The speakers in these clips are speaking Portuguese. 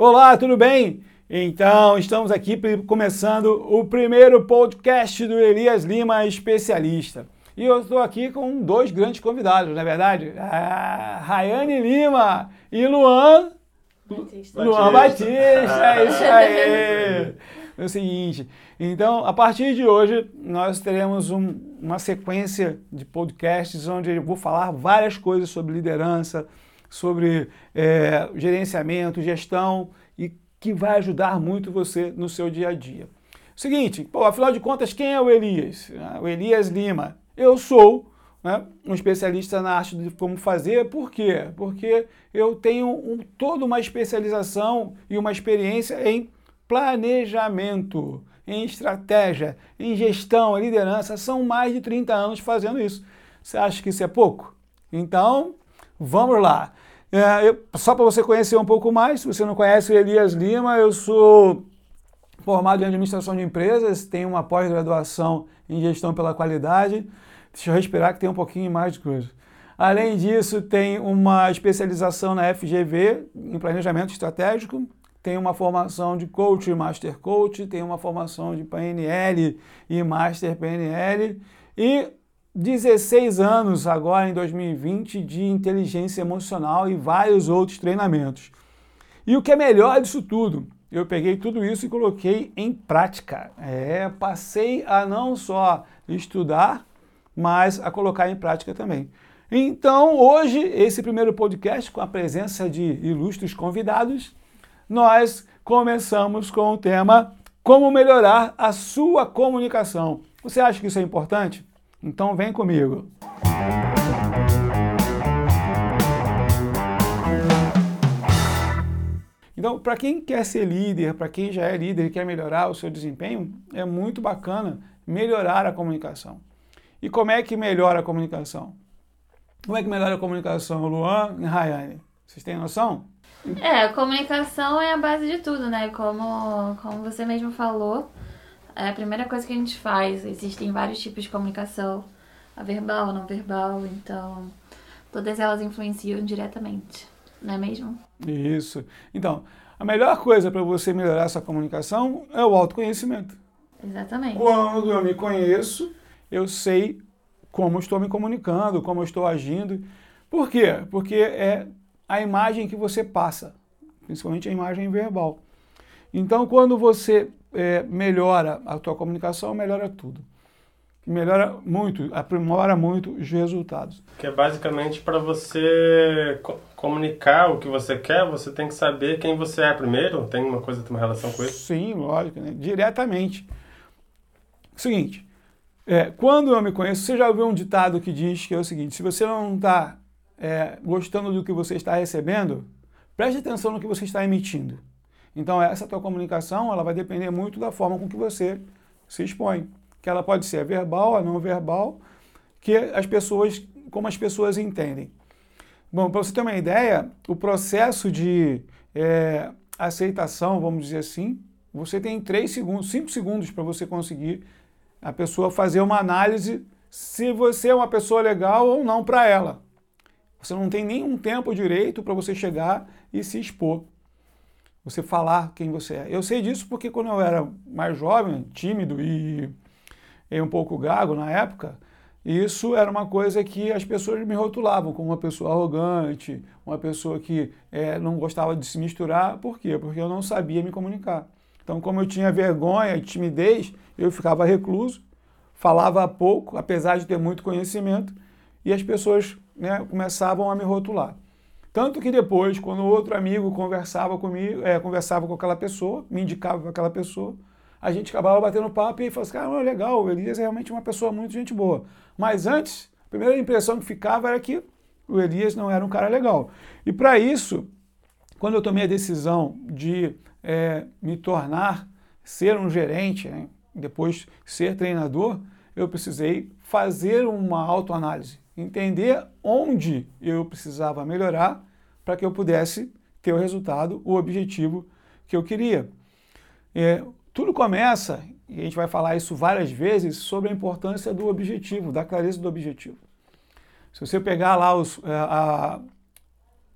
Olá, tudo bem? Então, estamos aqui começando o primeiro podcast do Elias Lima Especialista. E eu estou aqui com dois grandes convidados, não é verdade? A Rayane Lima e Luan Batista. Luan Batista, é isso aí. É o seguinte, então, a partir de hoje, nós teremos um, uma sequência de podcasts onde eu vou falar várias coisas sobre liderança, sobre é, gerenciamento, gestão e que vai ajudar muito você no seu dia a dia. Seguinte, pô, afinal de contas, quem é o Elias? Ah, o Elias Lima. Eu sou né, um especialista na arte de como fazer. Por quê? Porque eu tenho um, toda uma especialização e uma experiência em planejamento, em estratégia, em gestão, em liderança. São mais de 30 anos fazendo isso. Você acha que isso é pouco? Então, vamos lá. É, eu, só para você conhecer um pouco mais, se você não conhece Elias Lima, eu sou formado em administração de empresas, tenho uma pós-graduação em gestão pela qualidade. Deixa eu respirar que tem um pouquinho mais de coisa. Além disso, tem uma especialização na FGV em planejamento estratégico, tem uma formação de coach e master coach, tem uma formação de PNL e master PNL e 16 anos agora em 2020 de inteligência emocional e vários outros treinamentos. E o que é melhor disso tudo, eu peguei tudo isso e coloquei em prática. É, passei a não só estudar, mas a colocar em prática também. Então, hoje, esse primeiro podcast, com a presença de ilustres convidados, nós começamos com o tema Como melhorar a sua comunicação. Você acha que isso é importante? Então vem comigo. Então, para quem quer ser líder, para quem já é líder e quer melhorar o seu desempenho, é muito bacana melhorar a comunicação. E como é que melhora a comunicação? Como é que melhora a comunicação, Luan e Rayane? Vocês têm noção? É, a comunicação é a base de tudo, né? Como, como você mesmo falou, é a primeira coisa que a gente faz. Existem vários tipos de comunicação, a verbal, a não verbal, então todas elas influenciam diretamente, não é mesmo? Isso. Então, a melhor coisa para você melhorar essa comunicação é o autoconhecimento. Exatamente. Quando eu me conheço, eu sei como estou me comunicando, como estou agindo. Por quê? Porque é a imagem que você passa, principalmente a imagem verbal. Então, quando você é, melhora a tua comunicação, melhora tudo. Melhora muito, aprimora muito os resultados. Que é basicamente para você co comunicar o que você quer, você tem que saber quem você é primeiro. Tem uma coisa, tem uma relação com isso? Sim, lógico, né? diretamente. Seguinte, é, quando eu me conheço, você já ouviu um ditado que diz que é o seguinte: se você não está é, gostando do que você está recebendo, preste atenção no que você está emitindo. Então essa tua comunicação, ela vai depender muito da forma com que você se expõe, que ela pode ser verbal, a não verbal, que as pessoas, como as pessoas entendem. Bom, para você ter uma ideia, o processo de é, aceitação, vamos dizer assim, você tem 3 segundos, 5 segundos para você conseguir a pessoa fazer uma análise se você é uma pessoa legal ou não para ela. Você não tem nenhum tempo direito para você chegar e se expor você falar quem você é. Eu sei disso porque quando eu era mais jovem, tímido e, e um pouco gago na época, isso era uma coisa que as pessoas me rotulavam como uma pessoa arrogante, uma pessoa que é, não gostava de se misturar. Por quê? Porque eu não sabia me comunicar. Então, como eu tinha vergonha e timidez, eu ficava recluso, falava pouco, apesar de ter muito conhecimento, e as pessoas né, começavam a me rotular. Tanto que depois, quando outro amigo conversava comigo, é, conversava com aquela pessoa, me indicava aquela pessoa, a gente acabava batendo papo e falava assim, cara, legal, o Elias é realmente uma pessoa muito gente boa. Mas antes, a primeira impressão que ficava era que o Elias não era um cara legal. E para isso, quando eu tomei a decisão de é, me tornar, ser um gerente, né, depois ser treinador, eu precisei fazer uma autoanálise, entender onde eu precisava melhorar para que eu pudesse ter o resultado, o objetivo que eu queria. É, tudo começa, e a gente vai falar isso várias vezes, sobre a importância do objetivo, da clareza do objetivo. Se você pegar lá os, é, a,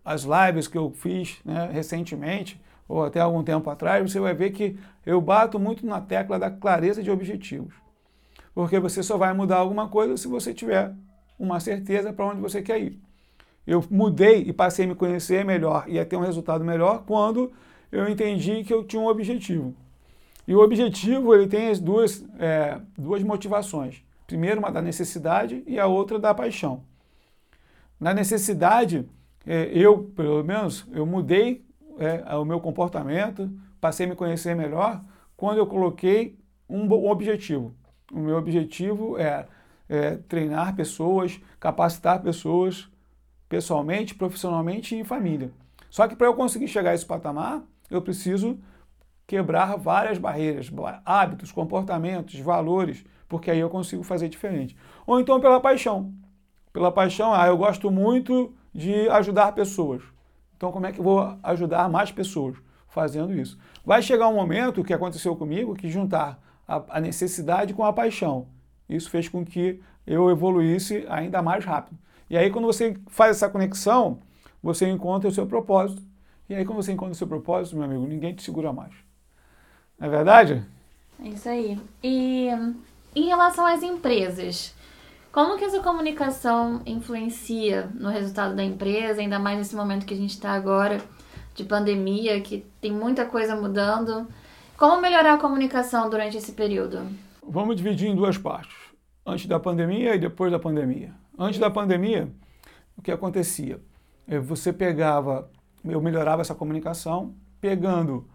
as lives que eu fiz né, recentemente, ou até algum tempo atrás, você vai ver que eu bato muito na tecla da clareza de objetivos. Porque você só vai mudar alguma coisa se você tiver uma certeza para onde você quer ir. Eu mudei e passei a me conhecer melhor e a ter um resultado melhor quando eu entendi que eu tinha um objetivo. E o objetivo ele tem as duas, é, duas motivações. Primeiro, uma da necessidade e a outra da paixão. Na necessidade, é, eu, pelo menos, eu mudei é, o meu comportamento, passei a me conhecer melhor quando eu coloquei um, um objetivo. O meu objetivo é, é treinar pessoas, capacitar pessoas pessoalmente, profissionalmente e em família. Só que para eu conseguir chegar a esse patamar, eu preciso quebrar várias barreiras, hábitos, comportamentos, valores, porque aí eu consigo fazer diferente. Ou então pela paixão. Pela paixão, ah, eu gosto muito de ajudar pessoas. Então, como é que eu vou ajudar mais pessoas? Fazendo isso. Vai chegar um momento, que aconteceu comigo, que juntar a, a necessidade com a paixão. Isso fez com que eu evoluísse ainda mais rápido. E aí, quando você faz essa conexão, você encontra o seu propósito. E aí, quando você encontra o seu propósito, meu amigo, ninguém te segura mais. Não é verdade? É isso aí. E em relação às empresas, como que essa comunicação influencia no resultado da empresa, ainda mais nesse momento que a gente está agora de pandemia, que tem muita coisa mudando? Como melhorar a comunicação durante esse período? Vamos dividir em duas partes. Antes da pandemia e depois da pandemia. Antes da pandemia, o que acontecia? É, você pegava, eu melhorava essa comunicação, pegando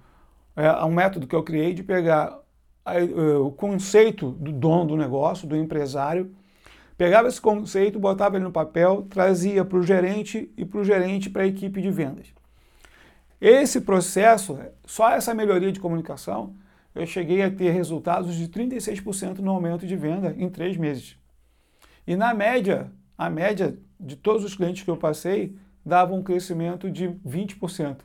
é, um método que eu criei de pegar o conceito do dono do negócio, do empresário, Pegava esse conceito, botava ele no papel, trazia para o gerente e para o gerente para a equipe de vendas. Esse processo, só essa melhoria de comunicação, eu cheguei a ter resultados de 36% no aumento de venda em três meses. E na média, a média de todos os clientes que eu passei dava um crescimento de 20%.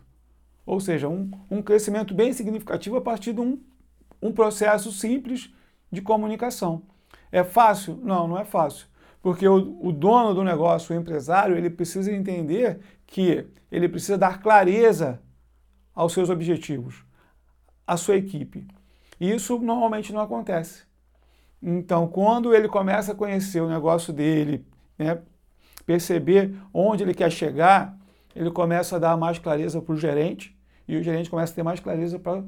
Ou seja, um, um crescimento bem significativo a partir de um, um processo simples de comunicação. É fácil? Não, não é fácil. Porque o, o dono do negócio, o empresário, ele precisa entender que ele precisa dar clareza aos seus objetivos, à sua equipe. E isso normalmente não acontece. Então, quando ele começa a conhecer o negócio dele, né, perceber onde ele quer chegar, ele começa a dar mais clareza para o gerente e o gerente começa a ter mais clareza para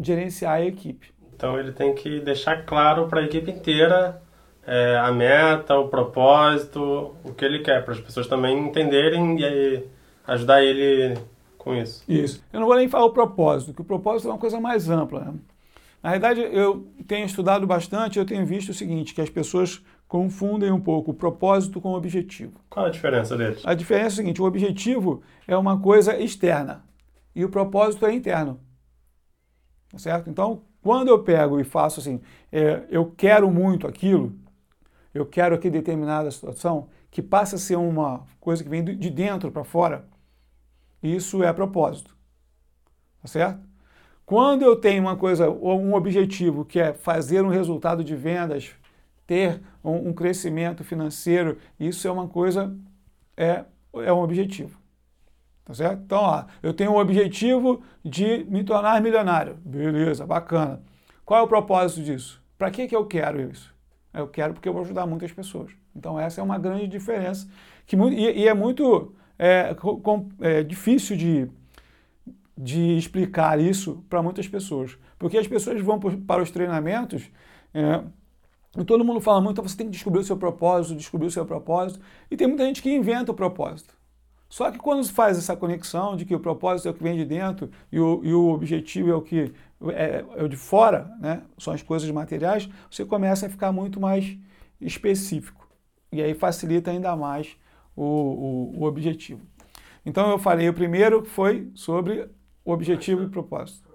gerenciar a equipe. Então ele tem que deixar claro para a equipe inteira é, a meta, o propósito, o que ele quer, para as pessoas também entenderem e ajudar ele com isso. Isso. Eu não vou nem falar o propósito, que o propósito é uma coisa mais ampla. Né? Na verdade, eu tenho estudado bastante, eu tenho visto o seguinte, que as pessoas confundem um pouco o propósito com o objetivo. Qual a diferença deles? A diferença é o seguinte, o objetivo é uma coisa externa e o propósito é interno. Tá certo? Então, quando eu pego e faço assim, é, eu quero muito aquilo, eu quero aqui determinada situação, que passa a ser uma coisa que vem de dentro para fora, isso é propósito. Tá certo? Quando eu tenho uma coisa, um objetivo que é fazer um resultado de vendas, ter um, um crescimento financeiro, isso é uma coisa, é, é um objetivo. Tá certo? Então, ó, eu tenho o objetivo de me tornar milionário. Beleza, bacana. Qual é o propósito disso? Para que, que eu quero isso? Eu quero porque eu vou ajudar muitas pessoas. Então, essa é uma grande diferença. Que, e, e é muito é, com, é, difícil de, de explicar isso para muitas pessoas. Porque as pessoas vão para os treinamentos. É, e todo mundo fala muito, então você tem que descobrir o seu propósito, descobrir o seu propósito. E tem muita gente que inventa o propósito. Só que quando faz essa conexão de que o propósito é o que vem de dentro e o, e o objetivo é o que é, é, o de fora, né, são as coisas materiais, você começa a ficar muito mais específico. E aí facilita ainda mais o, o, o objetivo. Então eu falei, o primeiro foi sobre o objetivo e propósito.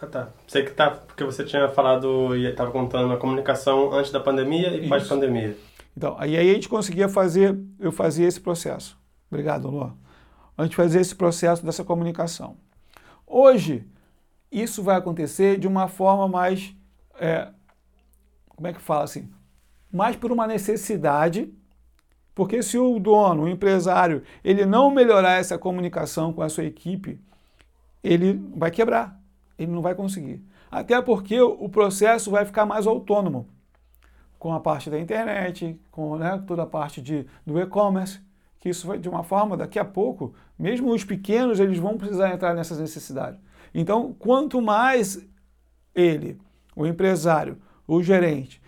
Ah, tá. Sei que tá, porque você tinha falado e estava contando a comunicação antes da pandemia e pós-pandemia. Então, aí a gente conseguia fazer, eu fazia esse processo. Obrigado, Luan a gente fazer esse processo dessa comunicação. Hoje, isso vai acontecer de uma forma mais, é, como é que fala assim, mais por uma necessidade, porque se o dono, o empresário, ele não melhorar essa comunicação com a sua equipe, ele vai quebrar, ele não vai conseguir. Até porque o processo vai ficar mais autônomo com a parte da internet, com né, toda a parte de, do e-commerce, que isso vai de uma forma, daqui a pouco, mesmo os pequenos, eles vão precisar entrar nessas necessidades. Então, quanto mais ele, o empresário, o gerente,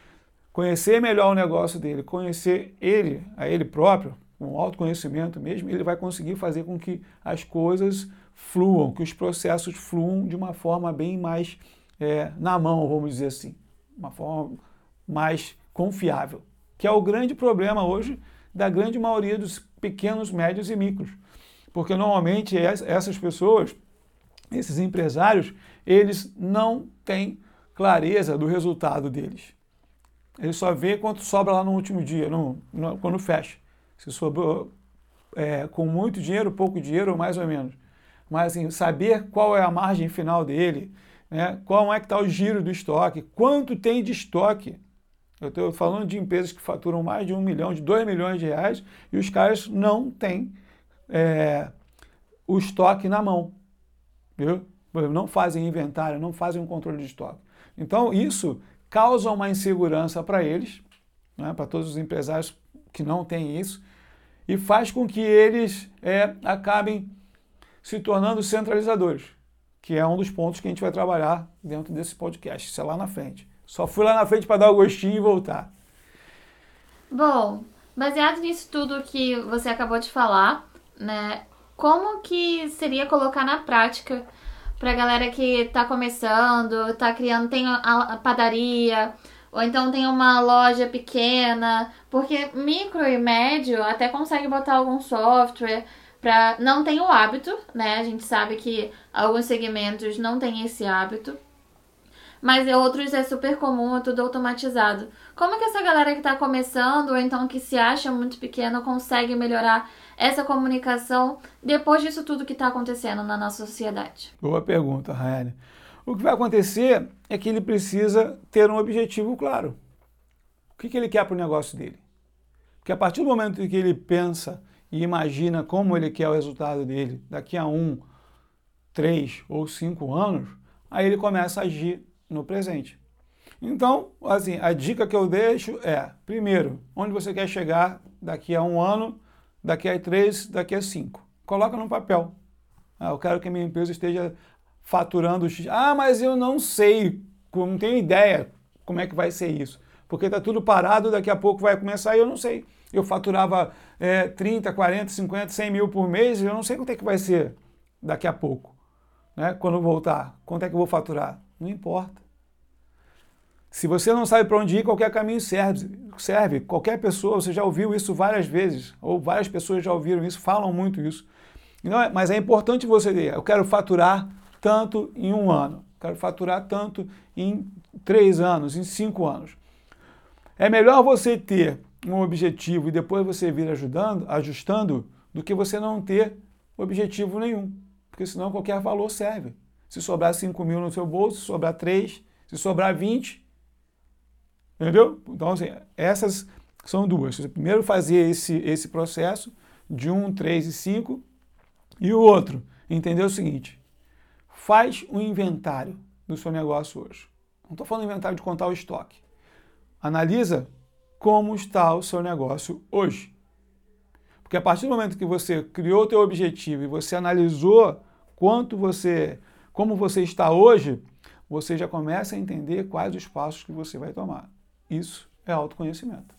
conhecer melhor o negócio dele, conhecer ele, a ele próprio, com autoconhecimento mesmo, ele vai conseguir fazer com que as coisas fluam, que os processos fluam de uma forma bem mais é, na mão, vamos dizer assim, uma forma mais confiável, que é o grande problema hoje da grande maioria dos pequenos, médios e micros. Porque normalmente essas pessoas, esses empresários, eles não têm clareza do resultado deles. Ele só vê quanto sobra lá no último dia, no, no, quando fecha. Se sobrou é, com muito dinheiro, pouco dinheiro, mais ou menos. Mas assim, saber qual é a margem final dele, né, qual é que está o giro do estoque, quanto tem de estoque. Eu estou falando de empresas que faturam mais de um milhão, de dois milhões de reais, e os caras não têm é, o estoque na mão. Viu? Não fazem inventário, não fazem um controle de estoque. Então, isso causa uma insegurança para eles, né, para todos os empresários que não têm isso, e faz com que eles é, acabem se tornando centralizadores, que é um dos pontos que a gente vai trabalhar dentro desse podcast. Isso é lá na frente. Só fui lá na frente para dar o gostinho e voltar. Bom, baseado nisso tudo que você acabou de falar, né? Como que seria colocar na prática para a galera que está começando, está criando, tem a padaria, ou então tem uma loja pequena, porque micro e médio até consegue botar algum software para não tem o hábito, né? A gente sabe que alguns segmentos não têm esse hábito mas outros é super comum, é tudo automatizado. Como que essa galera que está começando, ou então que se acha muito pequena, consegue melhorar essa comunicação depois disso tudo que está acontecendo na nossa sociedade? Boa pergunta, Raeli. O que vai acontecer é que ele precisa ter um objetivo claro. O que, que ele quer para o negócio dele? Porque a partir do momento em que ele pensa e imagina como ele quer o resultado dele daqui a um, três ou cinco anos, aí ele começa a agir no presente. Então, assim, a dica que eu deixo é, primeiro, onde você quer chegar daqui a um ano, daqui a três, daqui a cinco. Coloca no papel. Ah, eu quero que a minha empresa esteja faturando X. Ah, mas eu não sei, não tenho ideia como é que vai ser isso. Porque está tudo parado, daqui a pouco vai começar e eu não sei. Eu faturava é, 30, 40, 50, 100 mil por mês eu não sei quanto é que vai ser daqui a pouco. Né? Quando voltar, quanto é que eu vou faturar? Não importa. Se você não sabe para onde ir, qualquer caminho serve, serve. Qualquer pessoa, você já ouviu isso várias vezes, ou várias pessoas já ouviram isso, falam muito isso. É, mas é importante você ter, eu quero faturar tanto em um ano, quero faturar tanto em três anos, em cinco anos. É melhor você ter um objetivo e depois você vir ajudando, ajustando, do que você não ter objetivo nenhum. Porque senão qualquer valor serve. Se sobrar 5 mil no seu bolso, se sobrar 3, se sobrar 20, Entendeu? Então, assim, essas são duas. Você primeiro fazer esse, esse processo de 1, 3 e 5. E o outro, entender o seguinte: faz um inventário do seu negócio hoje. Não estou falando inventário de contar o estoque. Analisa como está o seu negócio hoje. Porque a partir do momento que você criou o teu objetivo e você analisou quanto você, como você está hoje, você já começa a entender quais os passos que você vai tomar. Isso é autoconhecimento.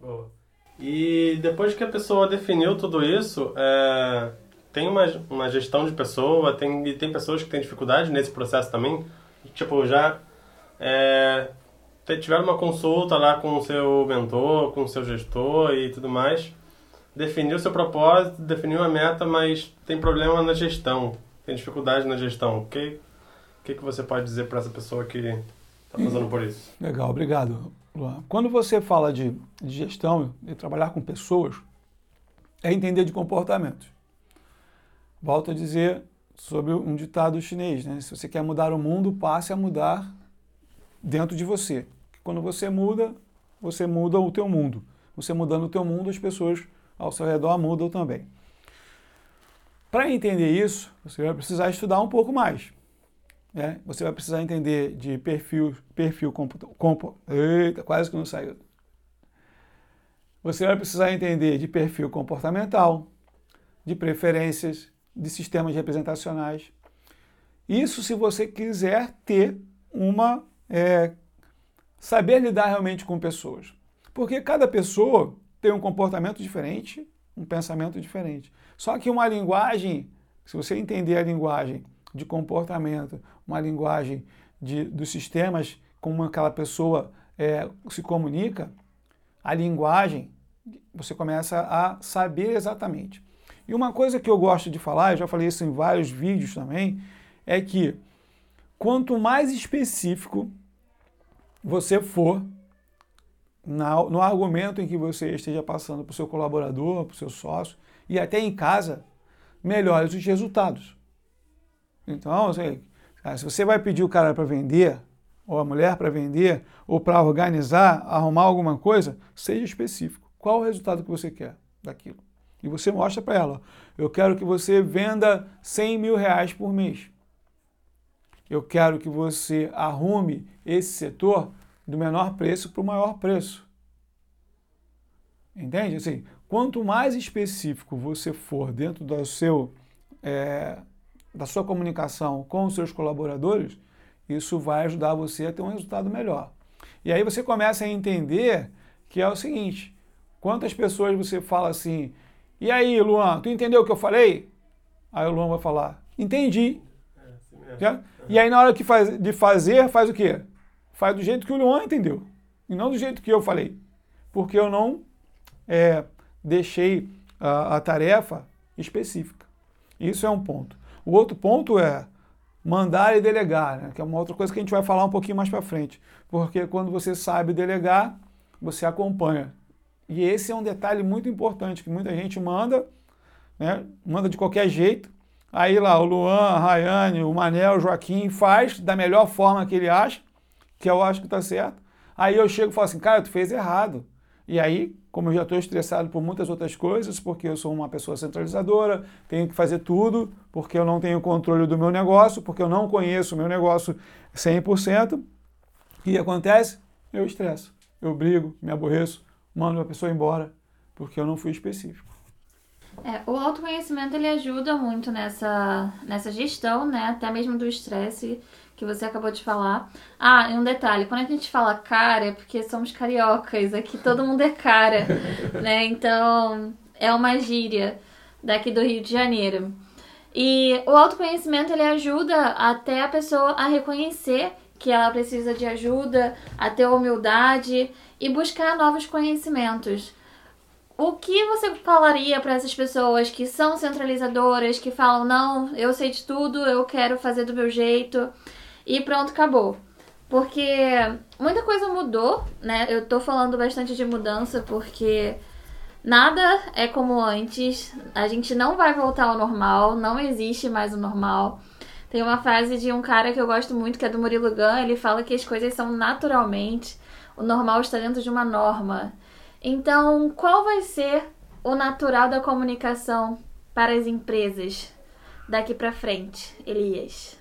Boa. E depois que a pessoa definiu tudo isso, é, tem uma, uma gestão de pessoa, tem, e tem pessoas que têm dificuldade nesse processo também. Tipo, já é, tiveram uma consulta lá com o seu mentor, com o seu gestor e tudo mais. Definiu seu propósito, definiu a meta, mas tem problema na gestão, tem dificuldade na gestão. O que, que, que você pode dizer para essa pessoa que está passando por isso. Legal, obrigado. Quando você fala de, de gestão e trabalhar com pessoas, é entender de comportamento. Volto a dizer sobre um ditado chinês, né? Se você quer mudar o mundo, passe a mudar dentro de você. Quando você muda, você muda o teu mundo. Você mudando o teu mundo, as pessoas ao seu redor mudam também. Para entender isso, você vai precisar estudar um pouco mais. Né? Você vai precisar entender de perfil, perfil compo, compo, eita, quase que não saiu. Você vai precisar entender de perfil comportamental, de preferências, de sistemas representacionais. Isso se você quiser ter uma. É, saber lidar realmente com pessoas. Porque cada pessoa tem um comportamento diferente, um pensamento diferente. Só que uma linguagem, se você entender a linguagem de comportamento, uma linguagem de, dos sistemas, como aquela pessoa é, se comunica, a linguagem, você começa a saber exatamente. E uma coisa que eu gosto de falar, eu já falei isso em vários vídeos também, é que quanto mais específico você for no argumento em que você esteja passando para o seu colaborador, para o seu sócio e até em casa, melhores os resultados. Então, assim, se você vai pedir o cara para vender, ou a mulher para vender, ou para organizar, arrumar alguma coisa, seja específico. Qual o resultado que você quer daquilo? E você mostra para ela, eu quero que você venda 100 mil reais por mês. Eu quero que você arrume esse setor do menor preço para o maior preço. Entende? Assim, quanto mais específico você for dentro do seu, é, da sua comunicação com os seus colaboradores, isso vai ajudar você a ter um resultado melhor. E aí você começa a entender que é o seguinte: quantas pessoas você fala assim, e aí, Luan, tu entendeu o que eu falei? Aí o Luan vai falar, entendi. É, assim e aí, na hora que faz, de fazer, faz o quê? faz do jeito que o Luan entendeu e não do jeito que eu falei, porque eu não é, deixei a, a tarefa específica. Isso é um ponto. O outro ponto é mandar e delegar, né? que é uma outra coisa que a gente vai falar um pouquinho mais para frente, porque quando você sabe delegar, você acompanha. E esse é um detalhe muito importante que muita gente manda, né? manda de qualquer jeito. Aí lá o Luan, a Rayane, o Manel, o Joaquim faz da melhor forma que ele acha, que eu acho que está certo. Aí eu chego e falo assim, cara, tu fez errado. E aí, como eu já estou estressado por muitas outras coisas, porque eu sou uma pessoa centralizadora, tenho que fazer tudo, porque eu não tenho controle do meu negócio, porque eu não conheço o meu negócio 100%, o que acontece? Eu estresso, eu brigo, me aborreço, mando a pessoa embora, porque eu não fui específico. É, o autoconhecimento ele ajuda muito nessa, nessa gestão, né? Até mesmo do estresse que você acabou de falar. Ah, e um detalhe, quando a gente fala cara, é porque somos cariocas, aqui todo mundo é cara, né? Então, é uma gíria daqui do Rio de Janeiro. E o autoconhecimento ele ajuda até a pessoa a reconhecer que ela precisa de ajuda, a ter humildade e buscar novos conhecimentos. O que você falaria para essas pessoas que são centralizadoras, que falam, não, eu sei de tudo, eu quero fazer do meu jeito, e pronto, acabou. Porque muita coisa mudou, né? Eu tô falando bastante de mudança porque nada é como antes. A gente não vai voltar ao normal, não existe mais o normal. Tem uma frase de um cara que eu gosto muito, que é do Murilo Gun, ele fala que as coisas são naturalmente, o normal está dentro de uma norma. Então, qual vai ser o natural da comunicação para as empresas daqui para frente, Elias?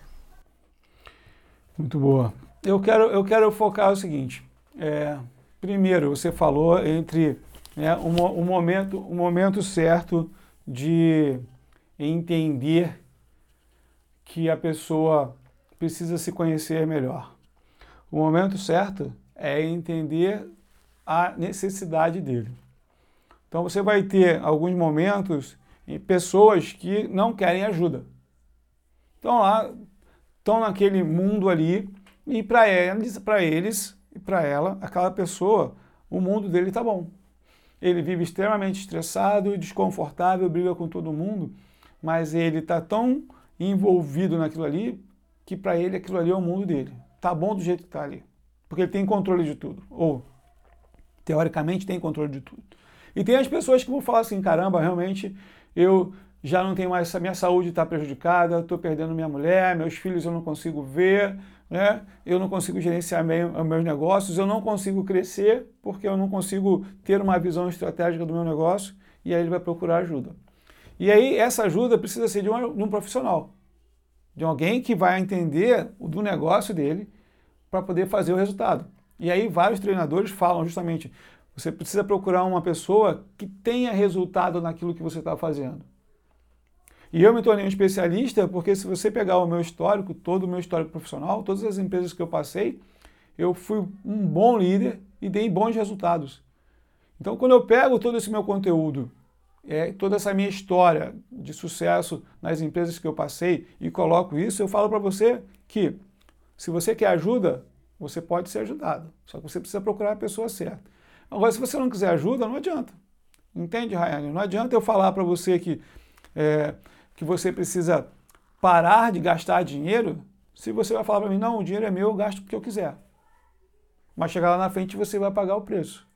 Muito boa. Eu quero, eu quero focar o seguinte. É, primeiro, você falou entre né, um, um, momento, um momento certo de entender que a pessoa precisa se conhecer melhor. O momento certo é entender a necessidade dele. Então você vai ter alguns momentos em pessoas que não querem ajuda. Então lá estão naquele mundo ali e para eles, para eles e para ela, aquela pessoa, o mundo dele está bom. Ele vive extremamente estressado, desconfortável, briga com todo mundo, mas ele está tão envolvido naquilo ali que para ele aquilo ali é o mundo dele. Tá bom do jeito que está ali, porque ele tem controle de tudo, ou teoricamente tem controle de tudo. E tem as pessoas que vão falar assim, caramba, realmente eu já não tenho mais, minha saúde está prejudicada, estou perdendo minha mulher, meus filhos eu não consigo ver, né? eu não consigo gerenciar meus negócios, eu não consigo crescer porque eu não consigo ter uma visão estratégica do meu negócio e aí ele vai procurar ajuda. E aí essa ajuda precisa ser de um, de um profissional, de alguém que vai entender do negócio dele para poder fazer o resultado. E aí vários treinadores falam justamente, você precisa procurar uma pessoa que tenha resultado naquilo que você está fazendo. E eu me tornei um especialista porque se você pegar o meu histórico, todo o meu histórico profissional, todas as empresas que eu passei, eu fui um bom líder e dei bons resultados. Então, quando eu pego todo esse meu conteúdo, é, toda essa minha história de sucesso nas empresas que eu passei e coloco isso, eu falo para você que se você quer ajuda, você pode ser ajudado. Só que você precisa procurar a pessoa certa. Agora, se você não quiser ajuda, não adianta. Entende, Rayane? Não adianta eu falar para você que, é, que você precisa parar de gastar dinheiro se você vai falar para mim, não, o dinheiro é meu, eu gasto o que eu quiser. Mas chegar lá na frente você vai pagar o preço.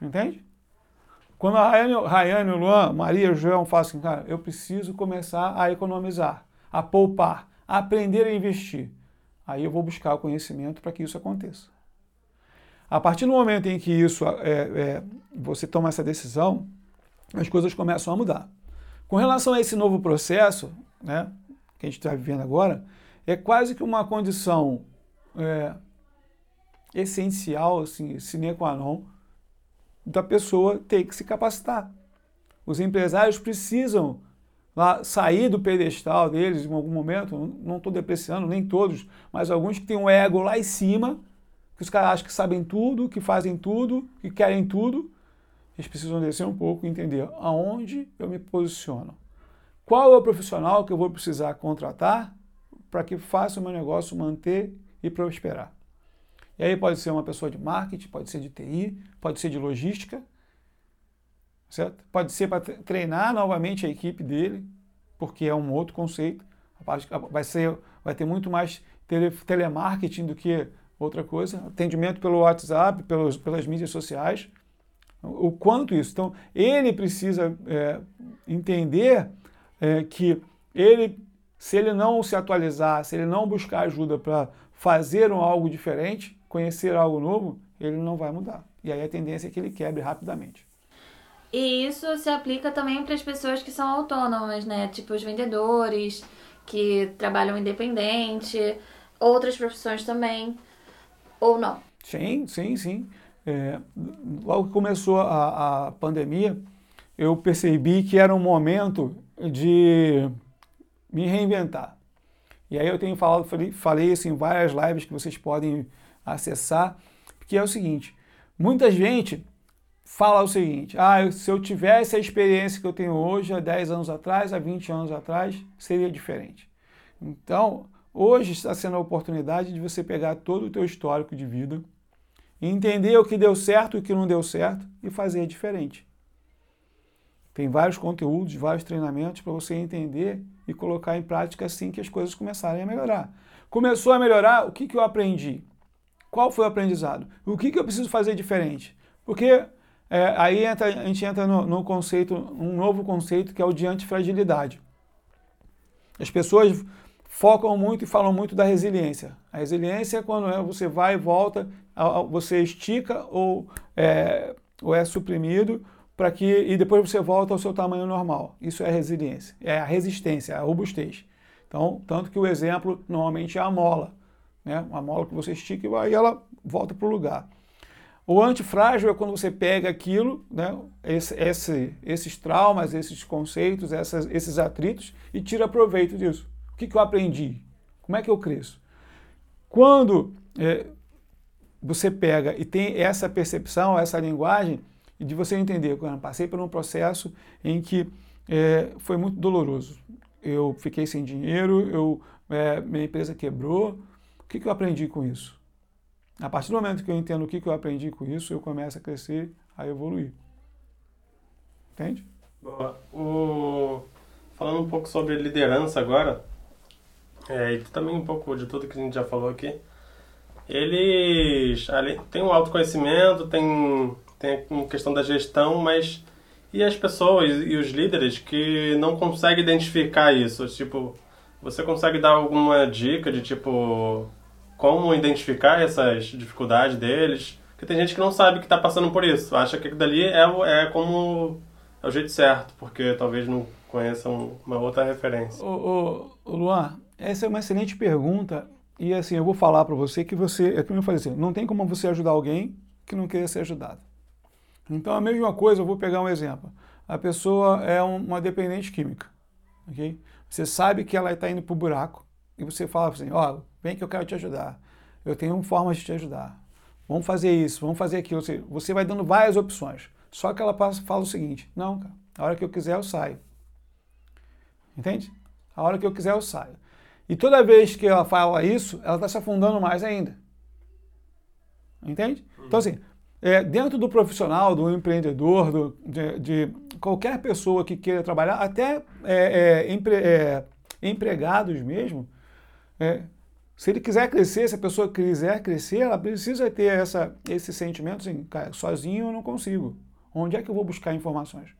Entende? Quando a Rayane, Rayane Luan, Maria, João falam assim, cara, eu preciso começar a economizar, a poupar, a aprender a investir. Aí eu vou buscar o conhecimento para que isso aconteça. A partir do momento em que isso é, é, você toma essa decisão, as coisas começam a mudar. Com relação a esse novo processo, né, que a gente está vivendo agora, é quase que uma condição é, essencial, assim, sine qua non, da pessoa ter que se capacitar. Os empresários precisam lá, sair do pedestal deles em algum momento, não estou depreciando, nem todos, mas alguns que têm um ego lá em cima, que os caras acham que sabem tudo, que fazem tudo, que querem tudo, eles precisam descer um pouco e entender aonde eu me posiciono. Qual é o profissional que eu vou precisar contratar para que faça o meu negócio manter e prosperar? E aí pode ser uma pessoa de marketing, pode ser de TI, pode ser de logística, certo? Pode ser para treinar novamente a equipe dele, porque é um outro conceito. Vai, ser, vai ter muito mais tele, telemarketing do que outra coisa. Atendimento pelo WhatsApp, pelos, pelas mídias sociais. O quanto isso. Então, ele precisa é, entender é, que ele, se ele não se atualizar, se ele não buscar ajuda para fazer um algo diferente, conhecer algo novo, ele não vai mudar. E aí a tendência é que ele quebre rapidamente. E isso se aplica também para as pessoas que são autônomas, né? Tipo os vendedores, que trabalham independente, outras profissões também, ou não? Sim, sim, sim. É, logo que começou a, a pandemia, eu percebi que era um momento de me reinventar. E aí eu tenho falado, falei, falei assim, em várias lives que vocês podem acessar, que é o seguinte: muita gente fala o seguinte: ah, se eu tivesse a experiência que eu tenho hoje, há 10 anos atrás, há 20 anos atrás, seria diferente. Então, hoje está sendo a oportunidade de você pegar todo o teu histórico de vida, entender o que deu certo e o que não deu certo e fazer diferente. Tem vários conteúdos, vários treinamentos para você entender e colocar em prática assim que as coisas começarem a melhorar. Começou a melhorar, o que, que eu aprendi? Qual foi o aprendizado? O que, que eu preciso fazer diferente? Porque é, aí entra, a gente entra no, no, conceito, um novo conceito que é o de antifragilidade. As pessoas focam muito e falam muito da resiliência. A resiliência é quando é, você vai e volta, você estica ou é, ou é suprimido para que e depois você volta ao seu tamanho normal. Isso é resiliência, é a resistência, a robustez. Então, tanto que o exemplo normalmente é a mola né? uma mola que você estica e ela volta para o lugar. O antifrágil é quando você pega aquilo, né, esse, esse, esses traumas, esses conceitos, essas, esses atritos e tira proveito disso. O que, que eu aprendi? Como é que eu cresço? Quando é, você pega e tem essa percepção, essa linguagem, de você entender, quando passei por um processo em que é, foi muito doloroso. Eu fiquei sem dinheiro, eu, é, minha empresa quebrou, o que, que eu aprendi com isso? A partir do momento que eu entendo o que, eu aprendi com isso, eu começo a crescer, a evoluir. Entende? Boa. O... Falando um pouco sobre liderança agora, é, e também um pouco de tudo que a gente já falou aqui, eles têm um autoconhecimento, tem, tem a questão da gestão, mas e as pessoas e os líderes que não conseguem identificar isso? Tipo, você consegue dar alguma dica de tipo como identificar essas dificuldades deles. Porque tem gente que não sabe que está passando por isso. Acha que dali é, é como é o jeito certo, porque talvez não conheçam uma outra referência. Ô, ô Luan, essa é uma excelente pergunta e assim, eu vou falar para você que você, é como eu falei assim, não tem como você ajudar alguém que não queira ser ajudado. Então a mesma coisa, eu vou pegar um exemplo. A pessoa é uma dependente química, ok? Você sabe que ela está indo para o buraco e você fala assim, ó, oh, vem que eu quero te ajudar. Eu tenho formas de te ajudar. Vamos fazer isso, vamos fazer aquilo. Você vai dando várias opções. Só que ela fala o seguinte, não, cara, a hora que eu quiser eu saio. Entende? A hora que eu quiser eu saio. E toda vez que ela fala isso, ela está se afundando mais ainda. Entende? Então, assim, é, dentro do profissional, do empreendedor, do, de, de, qualquer pessoa que queira trabalhar, até é, é, empre, é, empregados mesmo, é, se ele quiser crescer, se a pessoa quiser crescer, ela precisa ter essa, esse sentimento assim, cara, sozinho eu não consigo. Onde é que eu vou buscar informações?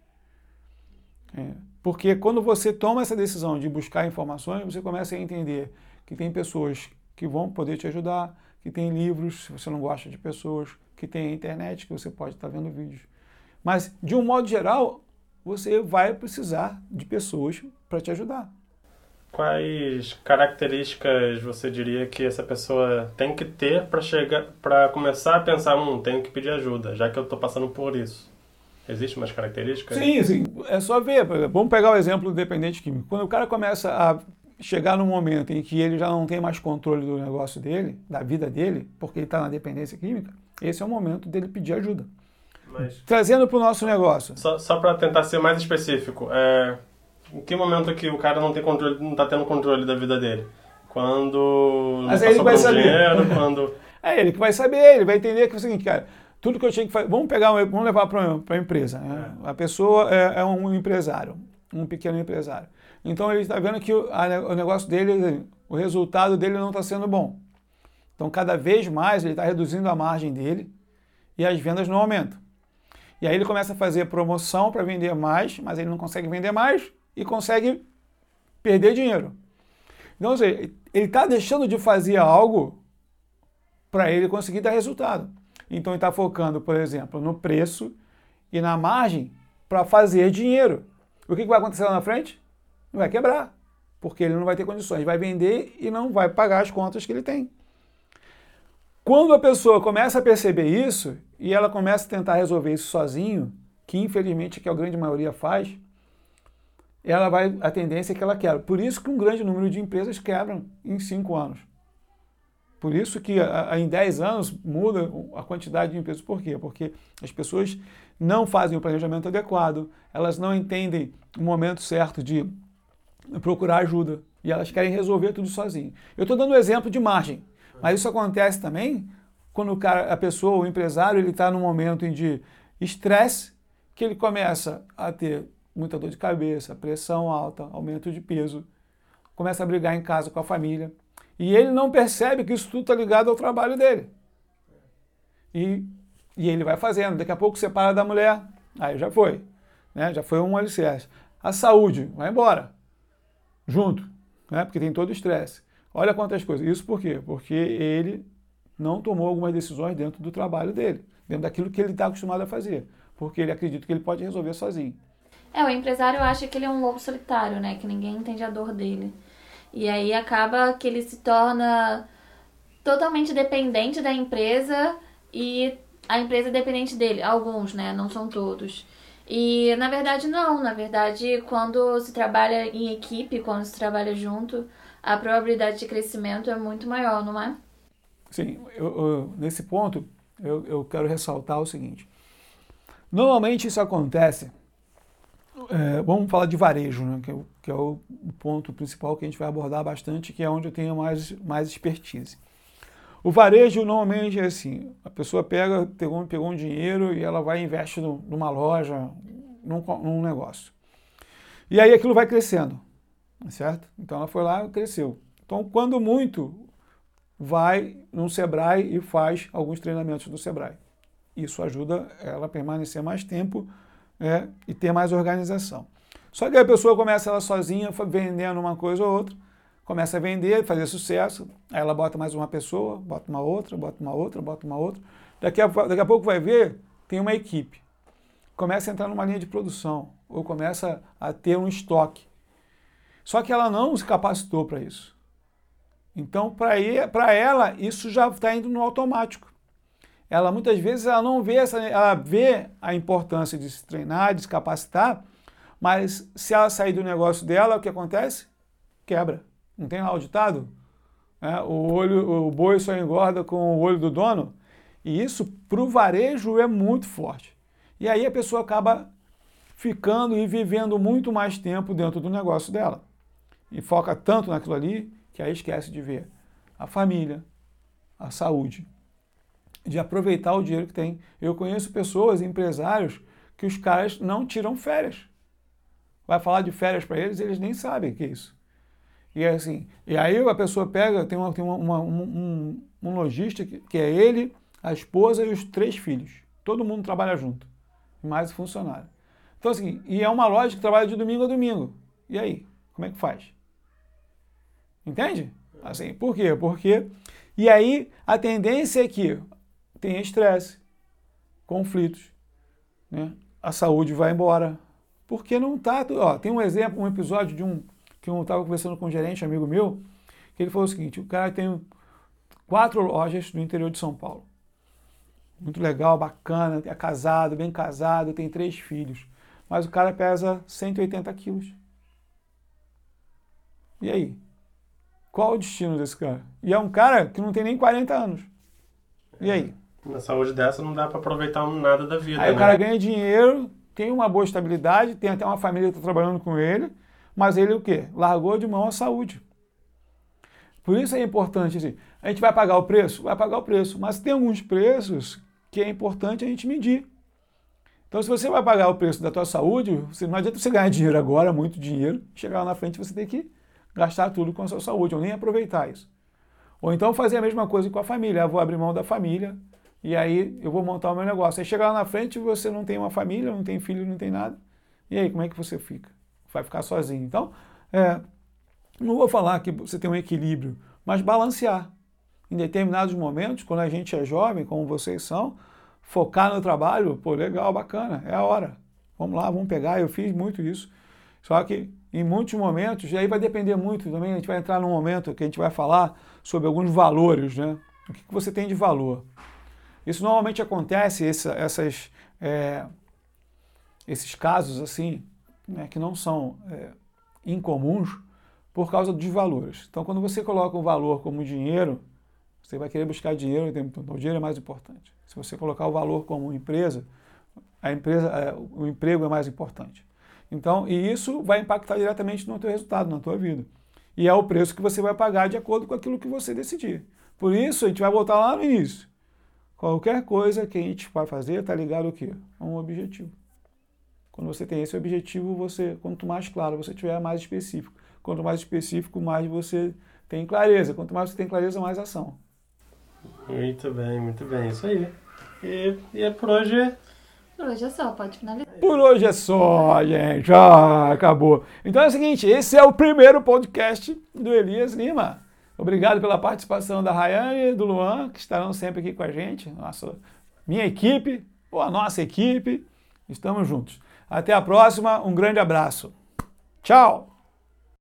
É, porque quando você toma essa decisão de buscar informações, você começa a entender que tem pessoas que vão poder te ajudar, que tem livros, se você não gosta de pessoas, que tem internet, que você pode estar vendo vídeos. Mas, de um modo geral, você vai precisar de pessoas para te ajudar. Quais características você diria que essa pessoa tem que ter para chegar, para começar a pensar, hum, tenho que pedir ajuda, já que eu estou passando por isso? Existem umas características? Sim, sim. É só ver. Vamos pegar o exemplo do dependente químico. Quando o cara começa a chegar num momento em que ele já não tem mais controle do negócio dele, da vida dele, porque ele está na dependência química, esse é o momento dele pedir ajuda. Mas, Trazendo para o nosso negócio. Só, só para tentar ser mais específico, é, em que momento que o cara não tem controle, não está tendo controle da vida dele? Quando Mas não ele vai saber. dinheiro, quando... É ele que vai saber, ele vai entender que é o seguinte, cara, tudo que eu tinha que fazer. Vamos pegar, vamos levar para a empresa. Né? É. A pessoa é, é, um empresário, um pequeno empresário. Então ele está vendo que o, a, o negócio dele, o resultado dele não está sendo bom. Então cada vez mais ele está reduzindo a margem dele e as vendas não aumentam. E aí ele começa a fazer promoção para vender mais, mas ele não consegue vender mais e consegue perder dinheiro. Então, seja, ele está deixando de fazer algo para ele conseguir dar resultado. Então ele está focando, por exemplo, no preço e na margem para fazer dinheiro. O que, que vai acontecer lá na frente? Vai quebrar, porque ele não vai ter condições, vai vender e não vai pagar as contas que ele tem. Quando a pessoa começa a perceber isso e ela começa a tentar resolver isso sozinho, que infelizmente é que a grande maioria faz, ela vai a tendência é que ela quebra. Por isso que um grande número de empresas quebram em cinco anos. Por isso que a, a, em 10 anos muda a quantidade de empresas. Por quê? Porque as pessoas não fazem o planejamento adequado, elas não entendem o momento certo de procurar ajuda e elas querem resolver tudo sozinho. Eu estou dando um exemplo de margem, mas isso acontece também quando cara, a pessoa, o empresário, ele está num momento de estresse que ele começa a ter muita dor de cabeça, pressão alta, aumento de peso, começa a brigar em casa com a família e ele não percebe que isso tudo está ligado ao trabalho dele. E, e ele vai fazendo. Daqui a pouco separa da mulher. Aí já foi. Né? Já foi um alicerce. A saúde, vai embora. Junto. Né? Porque tem todo o estresse. Olha quantas coisas. Isso por quê? Porque ele não tomou algumas decisões dentro do trabalho dele. Dentro daquilo que ele está acostumado a fazer. Porque ele acredita que ele pode resolver sozinho. É, o empresário acha que ele é um lobo solitário, né? Que ninguém entende a dor dele. E aí acaba que ele se torna totalmente dependente da empresa e a empresa é dependente dele. Alguns, né? Não são todos. E na verdade não, na verdade quando se trabalha em equipe, quando se trabalha junto, a probabilidade de crescimento é muito maior, não é? Sim, eu, eu, nesse ponto eu, eu quero ressaltar o seguinte. Normalmente isso acontece é, vamos falar de varejo, né, que, é, que é o, ponto principal que a gente vai abordar bastante, que é onde eu tenho mais, mais expertise. O varejo normalmente é assim: a pessoa pega, pegou, pegou um dinheiro e ela vai e investe no, numa loja, num, num negócio. E aí aquilo vai crescendo, certo? Então ela foi lá e cresceu. Então, quando muito, vai no Sebrae e faz alguns treinamentos do Sebrae. Isso ajuda ela a permanecer mais tempo é, e ter mais organização. Só que a pessoa começa ela sozinha, vendendo uma coisa ou outra, começa a vender, fazer sucesso, aí ela bota mais uma pessoa, bota uma outra, bota uma outra, bota uma outra. Daqui a, daqui a pouco vai ver, tem uma equipe. começa a entrar numa linha de produção ou começa a ter um estoque. Só que ela não se capacitou para isso. Então, para ela, isso já está indo no automático. Ela muitas vezes ela não vê essa, ela vê a importância de se treinar, de se capacitar, mas se ela sair do negócio dela, o que acontece? Quebra. Não tem lá o ditado? É, o, olho, o boi só engorda com o olho do dono. E isso para o varejo é muito forte. E aí a pessoa acaba ficando e vivendo muito mais tempo dentro do negócio dela. E foca tanto naquilo ali que aí esquece de ver a família, a saúde, de aproveitar o dinheiro que tem. Eu conheço pessoas, empresários, que os caras não tiram férias. Vai falar de férias para eles, eles nem sabem o que é isso. E é assim, e aí a pessoa pega, tem, uma, tem uma, uma, um, um lojista que, que é ele, a esposa e os três filhos. Todo mundo trabalha junto, mais funcionário. Então assim, e é uma loja que trabalha de domingo a domingo. E aí, como é que faz? Entende? Assim, por quê? Porque e aí a tendência é que tem estresse, conflitos, né? A saúde vai embora. Porque não tá, ó, tem um exemplo, um episódio de um que eu estava conversando com um gerente amigo meu, que ele falou o seguinte: o cara tem quatro lojas no interior de São Paulo. Muito legal, bacana, é casado, bem casado, tem três filhos. Mas o cara pesa 180 quilos. E aí? Qual o destino desse cara? E é um cara que não tem nem 40 anos. E aí? Na saúde dessa não dá para aproveitar nada da vida. Aí né? o cara ganha dinheiro, tem uma boa estabilidade, tem até uma família que está trabalhando com ele, mas ele o quê? Largou de mão a saúde. Por isso é importante, assim, a gente vai pagar o preço? Vai pagar o preço, mas tem alguns preços que é importante a gente medir. Então, se você vai pagar o preço da tua saúde, você, não adianta você ganhar dinheiro agora, muito dinheiro, chegar lá na frente você tem que gastar tudo com a sua saúde, ou nem aproveitar isso. Ou então fazer a mesma coisa com a família. Eu vou abrir mão da família e aí eu vou montar o meu negócio. Aí chegar lá na frente você não tem uma família, não tem filho, não tem nada. E aí, como é que você fica? Vai ficar sozinho. Então, é, não vou falar que você tem um equilíbrio, mas balancear. Em determinados momentos, quando a gente é jovem, como vocês são, focar no trabalho, pô, legal, bacana, é a hora. Vamos lá, vamos pegar. Eu fiz muito isso. Só que em muitos momentos, e aí vai depender muito também, a gente vai entrar num momento que a gente vai falar sobre alguns valores, né? O que, você tem de valor? Isso normalmente acontece, essa, essas, é, esses casos assim, né, que não são é, incomuns, por causa dos valores. Então, quando você coloca o valor como dinheiro, você vai querer buscar dinheiro o tempo todo. O dinheiro é mais importante. Se você colocar o valor como empresa, a empresa, é, o emprego é mais importante. Então, e isso vai impactar diretamente no teu resultado, na tua vida. E é o preço que você vai pagar de acordo com aquilo que você decidir. Por isso, a gente vai voltar lá no início. Qualquer coisa que a gente vai fazer está ligado ao quê? A um objetivo. Quando você tem esse objetivo, você, quanto mais claro você tiver, mais específico. Quanto mais específico, mais você tem clareza. Quanto mais você tem clareza, mais ação. Muito bem, muito bem. Isso aí. E, e é por hoje por hoje é só, pode finalizar. Por hoje é só, gente. Já acabou. Então é o seguinte, esse é o primeiro podcast do Elias Lima. Obrigado pela participação da Rayane e do Luan, que estarão sempre aqui com a gente. Nossa, minha equipe, ou a nossa equipe. Estamos juntos. Até a próxima, um grande abraço. Tchau!